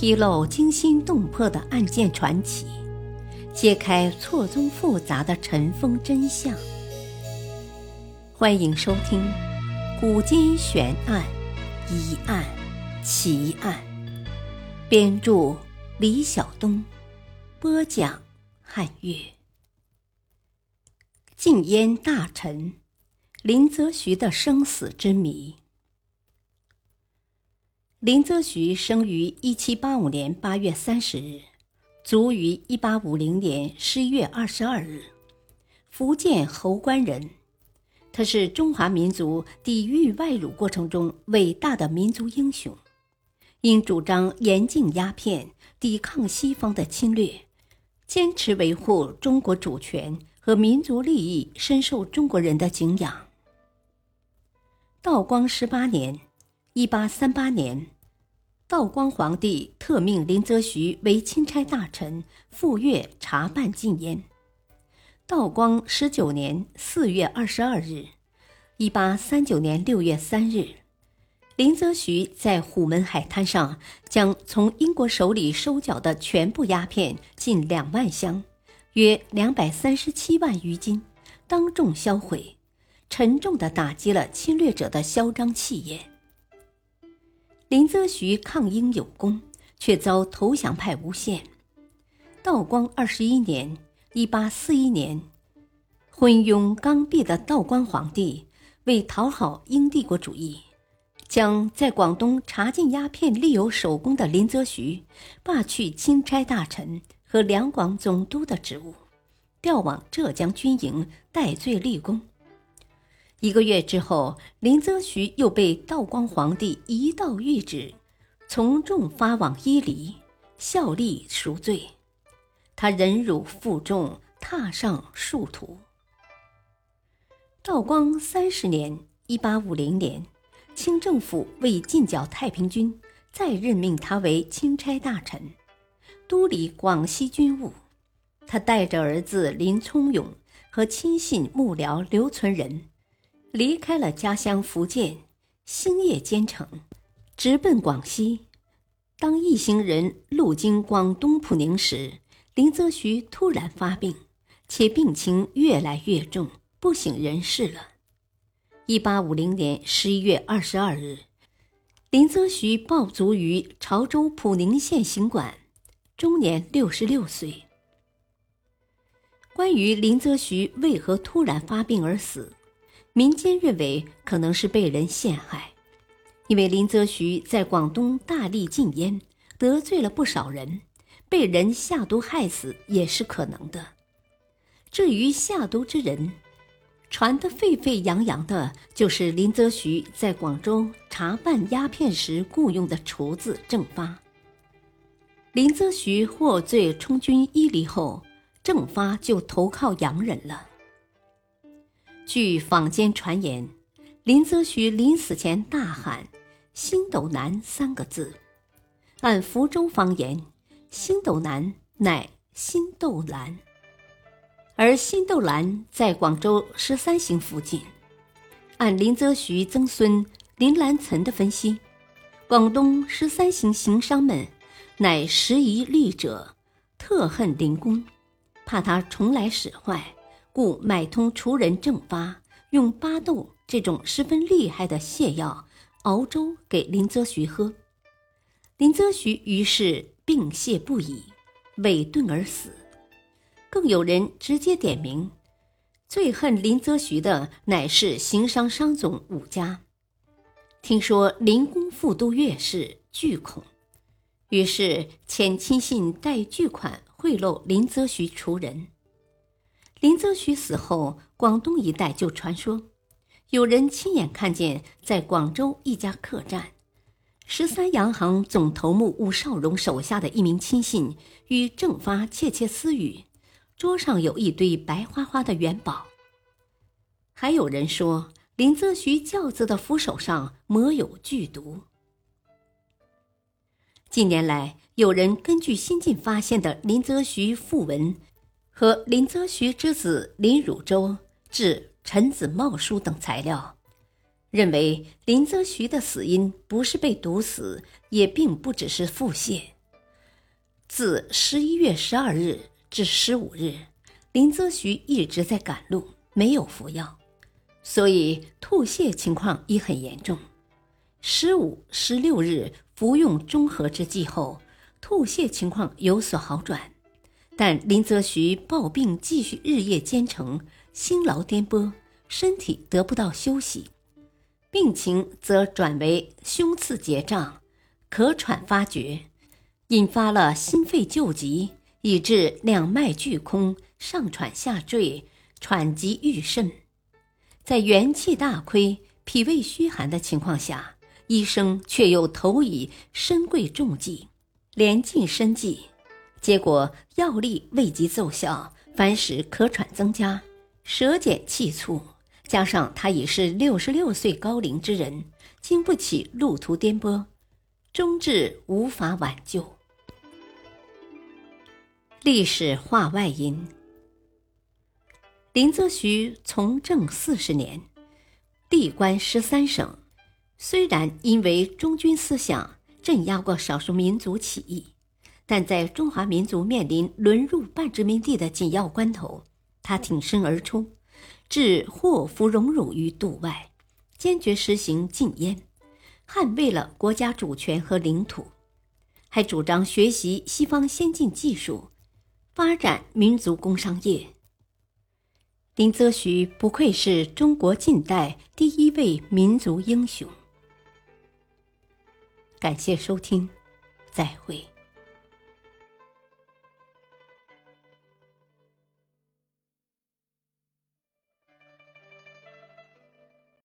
披露惊心动魄的案件传奇，揭开错综复杂的尘封真相。欢迎收听《古今悬案、疑案、奇案》，编著李晓东，播讲汉月。禁烟大臣林则徐的生死之谜。林则徐生于一七八五年八月三十日，卒于一八五零年十一月二十二日，福建侯官人。他是中华民族抵御外辱过程中伟大的民族英雄，因主张严禁鸦片，抵抗西方的侵略，坚持维护中国主权和民族利益，深受中国人的敬仰。道光十八年。一八三八年，道光皇帝特命林则徐为钦差大臣，赴粤查办禁烟。道光十九年四月二十二日，一八三九年六月三日，林则徐在虎门海滩上将从英国手里收缴的全部鸦片近两万箱，约两百三十七万余斤，当众销毁，沉重地打击了侵略者的嚣张气焰。林则徐抗英有功，却遭投降派诬陷。道光二十一年（一八四一年），昏庸刚愎的道光皇帝为讨好英帝国主义，将在广东查禁鸦片立有首功的林则徐罢去钦差大臣和两广总督的职务，调往浙江军营戴罪立功。一个月之后，林则徐又被道光皇帝一道谕旨，从重发往伊犁，效力赎罪。他忍辱负重，踏上殊途。道光三十年（一八五零年），清政府为进剿太平军，再任命他为钦差大臣，督理广西军务。他带着儿子林聪勇和亲信幕僚刘存仁。离开了家乡福建，星夜兼程，直奔广西。当一行人路经广东普宁时，林则徐突然发病，且病情越来越重，不省人事了。一八五零年十一月二十二日，林则徐暴卒于潮州普宁县行馆，终年六十六岁。关于林则徐为何突然发病而死？民间认为可能是被人陷害，因为林则徐在广东大力禁烟，得罪了不少人，被人下毒害死也是可能的。至于下毒之人，传得沸沸扬扬的，就是林则徐在广州查办鸦片时雇佣的厨子郑发。林则徐获罪充军伊犁后，郑发就投靠洋人了。据坊间传言，林则徐临死前大喊“星斗南”三个字，按福州方言，“星斗南”乃新斗兰，而新斗兰在广州十三行附近。按林则徐曾孙林兰岑的分析，广东十三行行商们乃时移利者，特恨林公，怕他重来使坏。故买通厨人郑发，用巴豆这种十分厉害的泻药熬粥给林则徐喝，林则徐于是病泻不已，委顿而死。更有人直接点名，最恨林则徐的乃是行商商总武家。听说林公副都岳氏巨恐，于是遣亲信带巨款贿赂林则徐厨人。林则徐死后，广东一带就传说，有人亲眼看见在广州一家客栈，十三洋行总头目伍绍荣手下的一名亲信与郑发窃窃私语，桌上有一堆白花花的元宝。还有人说，林则徐轿子的扶手上抹有剧毒。近年来，有人根据新近发现的林则徐讣文。和林则徐之子林汝州致陈子茂书等材料，认为林则徐的死因不是被毒死，也并不只是腹泻，自十一月十二日至十五日，林则徐一直在赶路，没有服药，所以吐泻情况已很严重。十五、十六日服用中和之剂后，吐泻情况有所好转，但林则徐抱病继续日夜兼程，辛劳颠簸，身体得不到休息，病情则转为胸次结胀、咳喘发觉。引发了心肺救急，以致两脉俱空，上喘下坠，喘急欲甚。在元气大亏、脾胃虚寒的情况下，医生却又投以参桂重剂，连进身剂，结果药力未及奏效，反使咳喘增加，舌减气促。加上他已是六十六岁高龄之人，经不起路途颠簸，终至无法挽救。历史话外音：林则徐从政四十年，历官十三省，虽然因为忠君思想镇压过少数民族起义，但在中华民族面临沦入半殖民地的紧要关头，他挺身而出，置祸福荣辱于度外，坚决实行禁烟，捍卫了国家主权和领土，还主张学习西方先进技术。发展民族工商业，林则徐不愧是中国近代第一位民族英雄。感谢收听，再会。